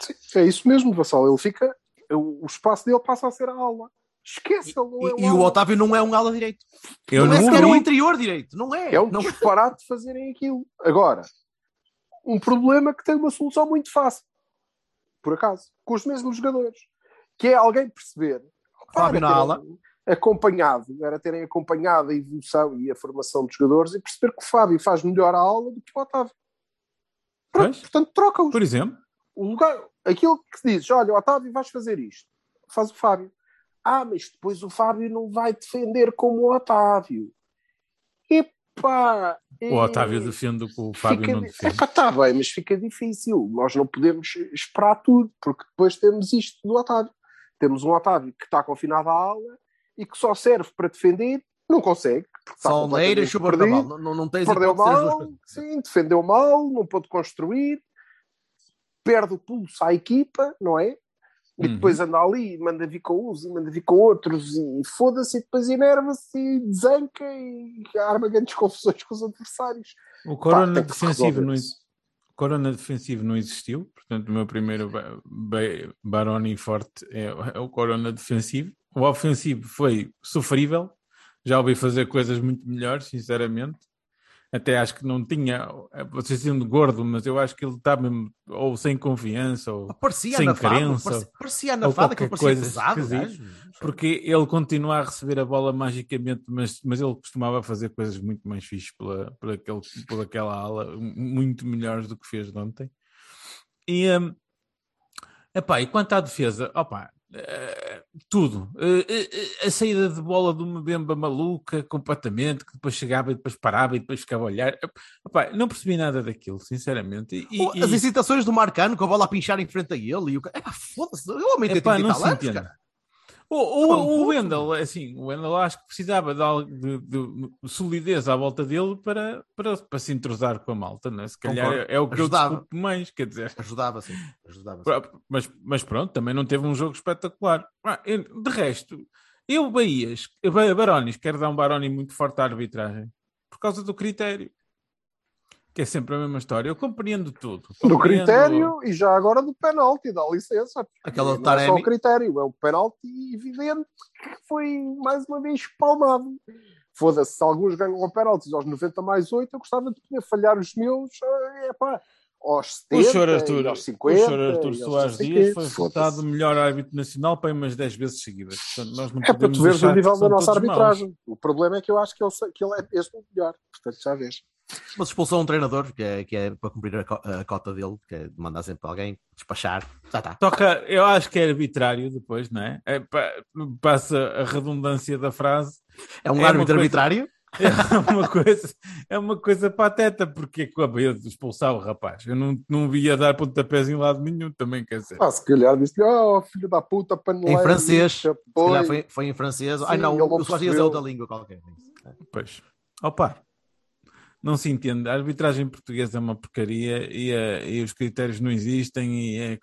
Sim, é isso mesmo, Vassal. Ele fica. O, o espaço dele passa a ser a aula. Ele não é E, e o. Otávio não é um ala direito. Eu não, é não sequer um interior direito, não é. É um não disparate de fazerem aquilo. Agora, um problema que tem uma solução muito fácil, por acaso, com os mesmos jogadores, que é alguém perceber. Fábio na ala. Acompanhado, era terem acompanhado a evolução e a formação dos jogadores e perceber que o Fábio faz melhor a aula do que o Otávio. Pronto, portanto, troca-os. Por exemplo, O lugar, aquilo que dizes, olha, Otávio, vais fazer isto, faz o Fábio. Ah, mas depois o Fábio não vai defender como o Otávio. O Otávio defende o que o Fábio não defende. Epá, está bem, mas fica difícil. Nós não podemos esperar tudo, porque depois temos isto do Otávio. Temos um Otávio que está confinado à aula e que só serve para defender, não consegue. está Salneira e chuva de perdido Naval. Não, não, não tens perdeu mal, <laughs> sim, defendeu mal, não pôde construir, perde o pulso à equipa, não é? E Uhum. depois anda ali, manda vir com uns e manda vir com outros e foda-se, e depois enerva-se e desanca e arma grandes confusões com os adversários. O Pá, Corona que defensivo não, Corona defensivo não existiu, portanto, o meu primeiro ba- ba- Baroni forte é, é o Corona defensivo. O ofensivo foi sofrível, já ouvi fazer coisas muito melhores, sinceramente. Até acho que não tinha, você sendo gordo, mas eu acho que ele está mesmo ou sem confiança, ou Parecia sem anafado, crença, parecia, parecia ou anafado, aquilo parecia coisa pesado. porque ele continua a receber a bola magicamente, mas, mas ele costumava fazer coisas muito mais fixes pela, por, aquele, por aquela ala, muito melhores do que fez ontem. E, hum, epá, e quanto à defesa, opá, eh, tudo. Eh, eh, a saída de bola de uma bemba maluca, completamente, que depois chegava e depois parava e depois ficava a olhar. Opá, não percebi nada daquilo, sinceramente. E, O- e- As incitações do Marcano com a bola a pinchar em frente a ele. E o... ca- Epá, foda-se, o homem tem Epá, 30 e tal anos, cara. O, o, Não, o. Wendel, assim, o Wendel acho que precisava de, de, de solidez à volta dele para, para, para se entrosar com a malta, né? Se calhar Concordo. é, é o que Ajudava. eu desculpo mais, quer dizer. Ajudava, sim. Ajudava, sim. Mas, mas pronto, também não teve um jogo espetacular. Ah, De resto, eu, Bahias, Barones, quero dar um Baroni muito forte à arbitragem por causa do critério. Que é sempre a mesma história. Eu compreendo tudo. Do Compreendo- critério e já agora do penalti, dá licença. Aquela do não é só Taremi. o critério, é o penalti evidente que foi mais uma vez espalmado. Foda-se, se alguns ganham penaltis aos 90 mais 8, eu gostava de poder falhar os meus é pá, aos O 70, Sr. e Arthur, aos o 50. Sr. Arthur e aos Soares Dias foi votado melhor árbitro nacional para umas 10 vezes seguidas. Portanto, nós não É para tu veres o nível da nossa todos maus. arbitragem. O problema é que eu acho que ele, que ele é este o melhor. Portanto, já vês. Mas expulsou um treinador, que é, que é para cumprir a, co- a cota dele, que é de mandar sempre alguém despachar. Já está. Toca, eu acho que é arbitrário depois, não é? é pa- passa a redundância da frase. É um É árbitro coisa- arbitrário. <laughs> É uma coisa, é uma coisa pateta, porque com a de expulsar o rapaz. Eu não, não via dar pontapés em lado nenhum, também quer dizer. Ah, se calhar disse-lhe, oh filho da puta, paneleiro. Em francês. bicha, Se pois." calhar foi, foi em francês. Ai Sim, não, ele não o Dias é outra língua qualquer. Pois. Opa, não se entende. A arbitragem portuguesa é uma porcaria e, eh, e os critérios não existem e é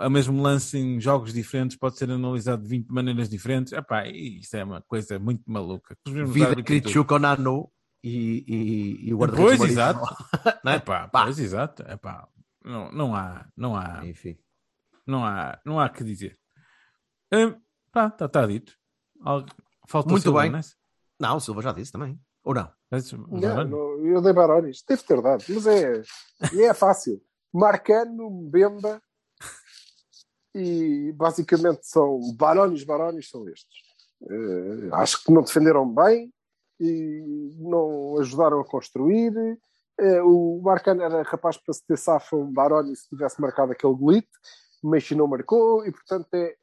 a mesmo lance em jogos diferentes pode ser analisado de 20 maneiras diferentes. Epá, isso é uma coisa muito maluca. Vida. Kritchuk ou Nano e, e, e o guarda-redes Pois, exato. Não é? <laughs> Epá, Pá. pois, exato. Epá, não, não há, não há, Enfim. não há, não há que dizer. Hum, pá, está tá dito. Faltou Muito Silva bem. nessa? Não, o Silva já disse também. Ou não? Não, não, eu dei Barones, deve ter dado, mas é, é fácil. Marcano, Bemba e basicamente são Barones, Barones são estes. Eh, acho que não defenderam bem e não ajudaram a construir. Eh, o Marcano era capaz para se ter safa um Baroni se tivesse marcado aquele golite, mas não marcou e portanto é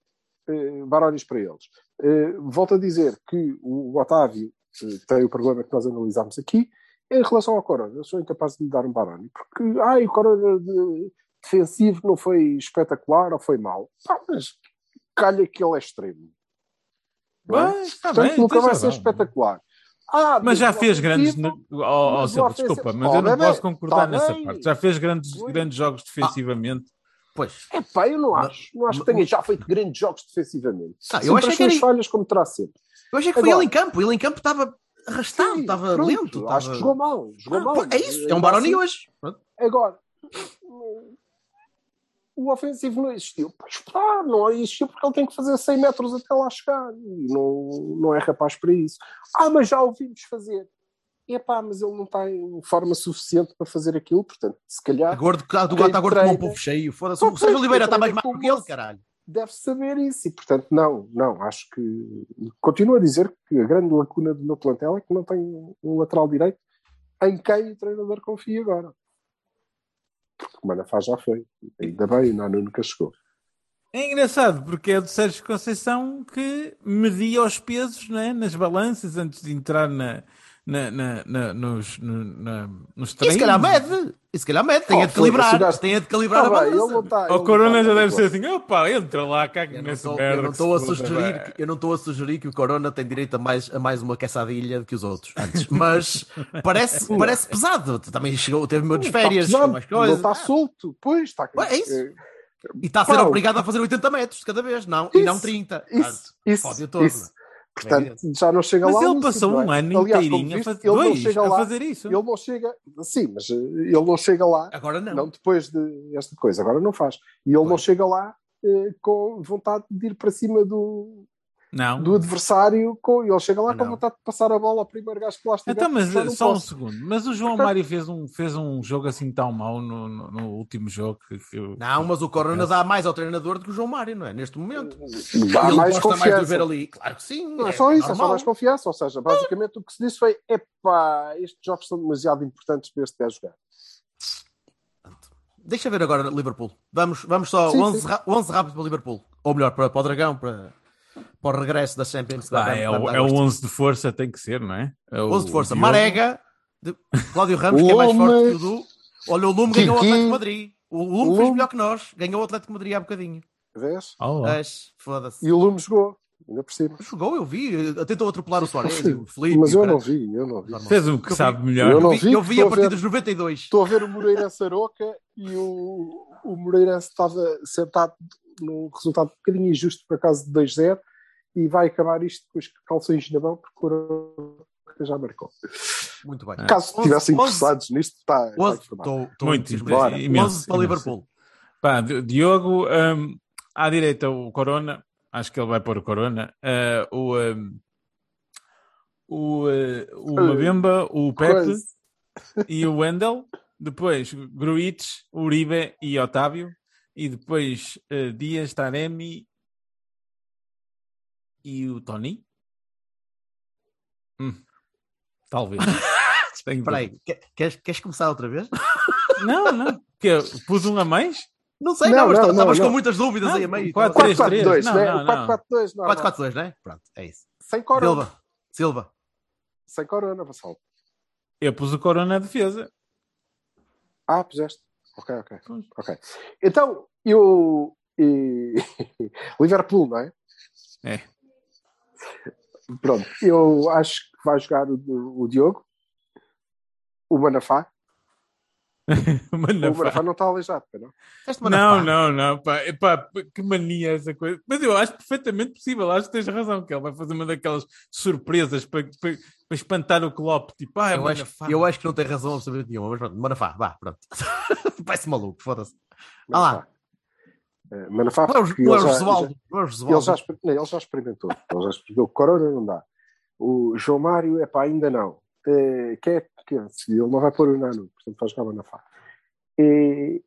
Barones para eles. Eh, volto a dizer que o Otávio tem o problema que nós analisámos aqui em relação ao Corona. Eu sou incapaz de lhe dar um Baroni porque ai, o Corona de- defensivo não foi espetacular ou foi mau. Pá, mas calha que ele é extremo. Não é? Está Portanto, bem, nunca vai ser espetacular. Ah, Mas já fez grandes. Oh, oh, mas Silva, desculpa, mas Oh, eu não bebê, posso concordar tá nessa bem. parte. Já fez grandes, grandes jogos defensivamente. Pois. É pá, eu não Mas- acho. Não acho que mas- tenha já feito grandes jogos defensivamente. Ah, eu as que suas falhas, como terá sempre. Eu achei que foi Agora- ele em campo. Ele em campo estava arrastado, estava lento. Acho que jogou mal. Jogou Ah, mal. é isso, é um Baroni assim- hoje. Agora, o ofensivo não existiu. Pois pá, não existiu porque ele tem que fazer 100 metros até lá chegar. E não, não é rapaz para isso. Ah, mas já ouvimos fazer. Epá, mas ele não tem forma suficiente para fazer aquilo, portanto, se calhar A gordo, a do gato está gordo como um povo cheio. Foda-se. O Sérgio Oliveira está mais magro com que ele, caralho. Deve saber isso. E, portanto, não, não, acho que continuo a dizer que a grande lacuna do meu plantel é que não tem um lateral direito em quem o treinador confia agora. Porque o Manafá já foi. Ainda bem, o Nanu nunca chegou. É engraçado, porque é do Sérgio Conceição que media os pesos é? nas balanças antes de entrar na, na, na, na- nos, no- na, nos E treinos. se calhar mede. E se calhar mede. Tem Oh, a de calibrar. gajo- Tem a de calibrar Ah, a balança. está. O Corona já deve ser assim, opa, entra lá, caga nessa estou- merda. eu não estou a sugerir que, eu não estou a sugerir que o Corona tem direito a mais, a mais uma caçadilha do que os outros antes, <laughs> mas parece, parece pesado. Também chegou, teve Está férias, mais Não está solto. Pois, está. É isso. Eh, E está a ser Pau. obrigado a fazer 80 metros de cada vez, não, e não 30. Isso, Portanto, isso, isso. Não é? Portanto, já não chega Mas lá. ele Lúcio, passou não é? um ano Aliás, inteirinho a fazer, ele não dois, chega a lá. fazer isso. Ele não chega. Sim, mas eh, ele não chega lá Agora não. não depois de esta coisa, agora não faz. E ele não Pois. chega lá eh, com vontade de ir para cima do, Não. do adversário, com, ele chega lá Não. com vontade de passar a bola ao primeiro gajo que lá estiver. Então, mas só um posso. segundo. Mas o João Portanto- Mário fez um, fez um jogo assim tão mau no, no, no último jogo que, que eu- Não, mas o Corona dá mais ao treinador do que o João Mário, não é? Neste momento. Dá ele mais gosta mais de confiança. ver ali. Claro que sim. Não é só isso, é só normal. mais confiança. Ou seja, basicamente o que se disse foi: epá, estes jogos são demasiado importantes para este gajo jogar. Deixa ver agora Liverpool. Vamos, vamos só Sim, 11, sim. ra- 11 rápido para Liverpool. Ou melhor, para, para o Dragão, para, para o regresso da Champions. Ah, Vai- é, vai é o gostar. 11 de força, tem que ser, não é? é o 11 de força. Diogo. Marega, de- Cláudio Ramos, que é mais forte que o Du. Olha, o Lume ganhou o. Atlético de Madrid. O Lume fez Lume. melhor que nós. Ganhou o Atlético de Madrid há bocadinho. Vês? Mas, foda-se. E o Lume jogou, ainda por cima. Jogou, eu vi. Tentou atropelar o Soares, o Felipe. Mas eu não vi, eu não vi. Fez o que Eu sabe vi- melhor. eu não vi, eu vi a a partir ver. dos 92. Estou a ver o Moreira Saroca e o, o Moreira estava sentado num resultado um bocadinho injusto, por acaso de 2-0, e vai acabar isto com os calções na mão, porque o já marcou. Muito bem. Caso estivessem onze- interessados nisto, está, está 11, informado. estou, Muito imenso, 11 para. Liverpool. Pá, Di- Diogo, hum, à direita o Corona, acho que ele vai pôr o Corona. Ah, o hum, o, eh, o Mabemba, o Pepe e o Wendel. Depois Gruitch, Uribe e Otávio. E depois eh, Dias, Taremi e o Tony. Hum, talvez. <laughs> Espera aí, queres, queres começar outra vez? <laughs> Não, não. Que pus um a mais? Não sei, Não, não, mas não, estavas com muitas dúvidas Não, aí a meio. quatro, três, 4-4-2, Não, né? não, não. 4-4-2, não, 4-4-2, não é? Pronto, é isso. Sem corona. Silva, Silva. Sem corona, Vassal. Eu pus o Corona na defesa. Ah, puseste. Ok, ok. Pois. ok. Então, eu. E... <laughs> Liverpool, não é? É. Pronto, eu acho que vai jogar o, o Diogo, o Manafá. <laughs> Manafá. O Manafá não está aleijado, não? Não, não, não, pá, epá, que mania essa coisa. Mas eu acho perfeitamente possível, acho que tens razão, que ele vai fazer uma daquelas surpresas para, para, para espantar o Klopp, tipo, ah, Eu acho, Manafá. eu acho que não tem razão absolutamente nenhuma, mas pronto, Manafá, vá, pronto. <laughs> Parece maluco, foda-se. Ah lá. Manafá. Eh, Manafá, Não é não é já- é o Ele já, ele experimentou. Ele já experimentou. Corona não dá. O João Mário, é pá, ainda não. Eh, quem é que ele não vai pôr o Nano, portanto vai jogar Manafá. E,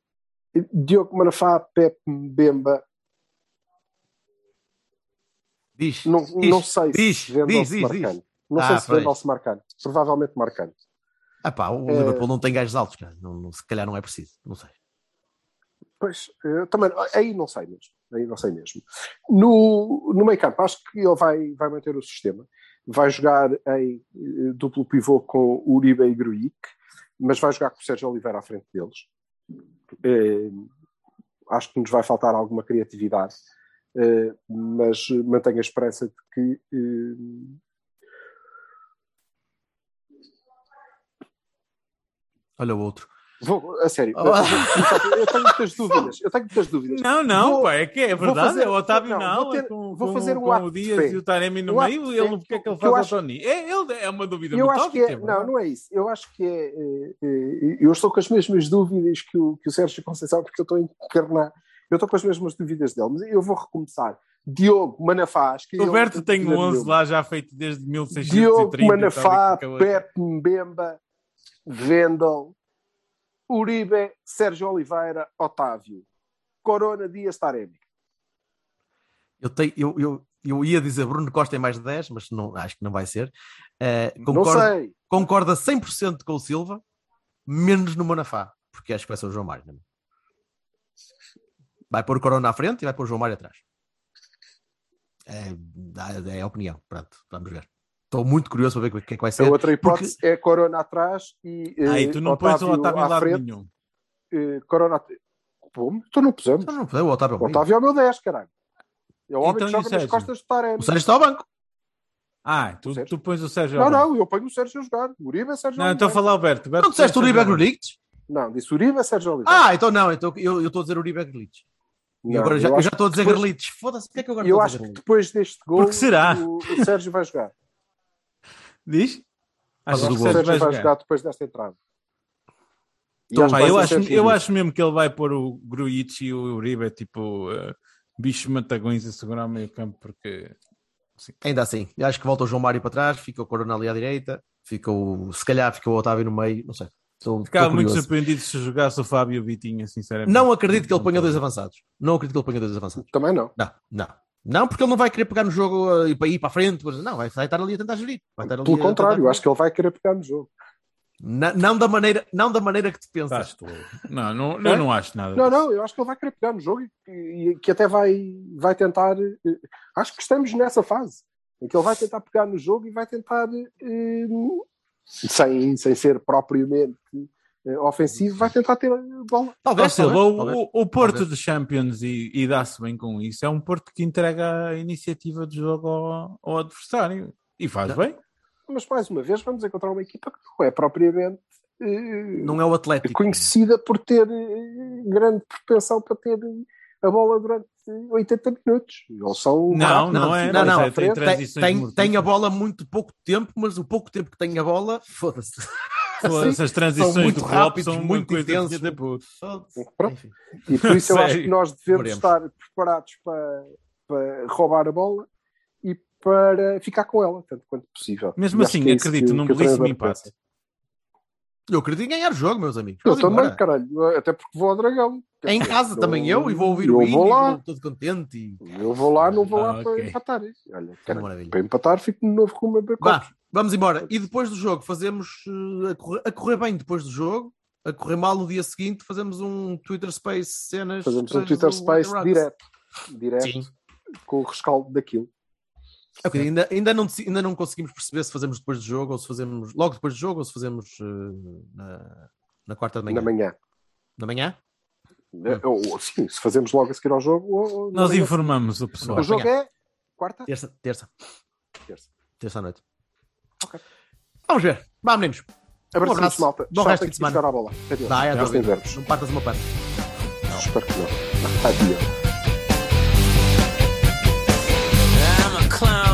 Diogo Manafá, Pepe Mbemba Diz. Não, diz, não sei diz, se Vendel diz, marcando. Não Ah, sei se pois. Vendel se marcando. Provavelmente marcando. Ah pá, o É. Liverpool não tem gajos altos, cara. Não, não- se calhar não é preciso. Não sei. Pois, eh, também, aí não sei mesmo. Aí não sei mesmo. No, no meio campo, acho que ele vai, vai manter o sistema. Vai jogar em eh, duplo pivô com Uribe e Gruic, mas vai jogar com o Sérgio Oliveira à frente deles. Eh, acho que nos vai faltar alguma criatividade, eh, mas mantenho a esperança de que eh, Olha o outro. Vou, a sério, Oh. eu tenho muitas dúvidas. Eu tenho muitas dúvidas. Não, não, Vou- pá, é que é verdade. fazer- é o Otávio não, não, vou ter- é com, vou com- fazer um com ato o Dias e o Taremi no Um meio. Ele, fé o que é que ele eu faz acho- ao Tony? É, ele é uma dúvida Eu muito acho que é, verdade. não, não é isso. Eu acho que é, é, é, eu estou com as mesmas dúvidas que o, que o Sérgio Conceição, porque eu estou a encarnar. Eu estou com as mesmas dúvidas dele, mas eu vou recomeçar. Diogo, Manafá, acho que ele Roberto tem um dúvida 11 nenhuma. lá já feito desde 1630. Diogo, Manafá. Pepe Mbemba, Vendel, Uribe, Sérgio Oliveira, Otávio, Corona, Dias, Taremi. Eu, tenho, eu, eu, eu ia dizer Bruno Costa em mais de 10, mas não, acho que não vai ser. Não concordo, sei. concorda 100% com o Silva, menos no Manafá, porque acho que vai ser o João Mário. não é? Vai pôr o Corona à frente e vai pôr o João Mário atrás. É, é a opinião. Pronto, vamos ver. Estou muito curioso para ver o que é que vai A ser. outra hipótese é Corona atrás e. Ah, eh, e tu não pões o Otávio em lado frente. nenhum. eh, Corona. Pô, tu não pusemos. Então não foi o Otávio. ao O meio. Otávio é o meu 10, caralho. É o homem Então, que e o joga nas Sérgio? costas do Taremi. O Sérgio está ao banco. Ah, tu, tu pões o Sérgio. Não, ao banco. não, eu ponho o Sérgio a jogar. O Uribe é Sérgio Não, então fala Alberto. Alberto Não disseste Uribe Sérgio Grulix? Não, disse Uribe é Sérgio Oliveira. Ah, então não. Então eu estou a dizer Uribe Grulix. E Não, agora já, eu já estou a dizer depois-. Foda-se, porque é que eu agora Eu estou a acho que depois deste gol Porque será? O, o Sérgio vai jogar. Diz? Acho que o. Sérgio vai jogar. jogar? depois desta entrada. Então, Pá, eu, acho, eu acho mesmo que ele vai pôr o Gruitch e o Uribe tipo uh, bichos matagões a segurar o meio campo porque Ainda assim, eu acho que volta o João Mário para trás, fica o Corona ali à direita, fica o, se calhar fica o Otávio no meio, não sei. Estou, ficava estou muito surpreendido se jogasse o Fábio e o Vitinha, sinceramente. Não acredito que ele ponha dois avançados. Não acredito que ele ponha dois avançados. Também não. Não, não. Não, porque ele não vai querer pegar no jogo e para ir para a frente. mas Não, vai estar ali a tentar gerir. Vai estar ali Pelo a contrário, tentar- acho que ele vai querer pegar no jogo. Não, não da maneira, não da maneira que te pensas. Tu. Não, não, eu não acho nada. Não, não, eu acho que ele vai querer pegar no jogo e, e que até vai, vai tentar. eh, Acho que estamos nessa fase em que ele vai tentar pegar no jogo e vai tentar, eh, sem, sem ser propriamente eh, ofensivo, vai tentar ter a bola. Talvez, talvez, o, talvez. o- o Porto Talvez. de Champions e, e dá-se bem com isso. É um Porto que entrega a iniciativa do jogo ao, ao adversário e faz Não. bem. Mas mais uma vez vamos encontrar uma equipa que não é propriamente eh, Não é o Atlético. conhecida por ter eh, grande propensão para ter a bola durante 80 minutos. Eles são Não, rápidos, não é, não, não. é, tem Tem- tem a bola muito pouco tempo, mas o pouco tempo que tem a bola, foda-se. Foda-se, As transições São muito do rápidos, são muito de intensos. Enfim. E por isso eu acho que nós devemos Veremos. estar preparados para, para roubar a bola e para ficar com ela, tanto quanto possível. Mesmo E assim, é acredito que- num que o belíssimo empate. pensa. Eu acredito em ganhar o jogo, meus amigos. Eu Vamos também, embora. caralho, até porque vou ao Dragão. Quer Em casa eu- também eu, e vou ouvir eu o hino vou lá. vou todo contente. E... Eu vou lá, não vou Ah, lá para ok. empatar. Olha, para empatar fico no novo a beber Vá, copos. Vamos embora. E depois do jogo fazemos eh, a correr, a correr bem depois do jogo, a correr mal no dia seguinte, fazemos um Twitter Space cenas. Fazemos um Twitter Space direto. Direto Sim. com o rescaldo daquilo. Ok, ainda, ainda, não, ainda não conseguimos perceber se fazemos depois do jogo ou se fazemos logo depois do jogo ou se fazemos eh, na, na quarta de manhã. Na manhã. Na manhã? Ou, sim, se fazemos logo a seguir ao jogo. ou- Nós informamos o pessoal. O jogo é quarta? Terça, terça. Terça. Terça à noite. Okay. Vamos ver. Vá, meninos. Abraço, um abraço. malta. Bom resto de semana. Jogar a bola. Adeus. Dá, é, Não partas uma pano. Espero que não. <laughs> Adeus. I'm a clown.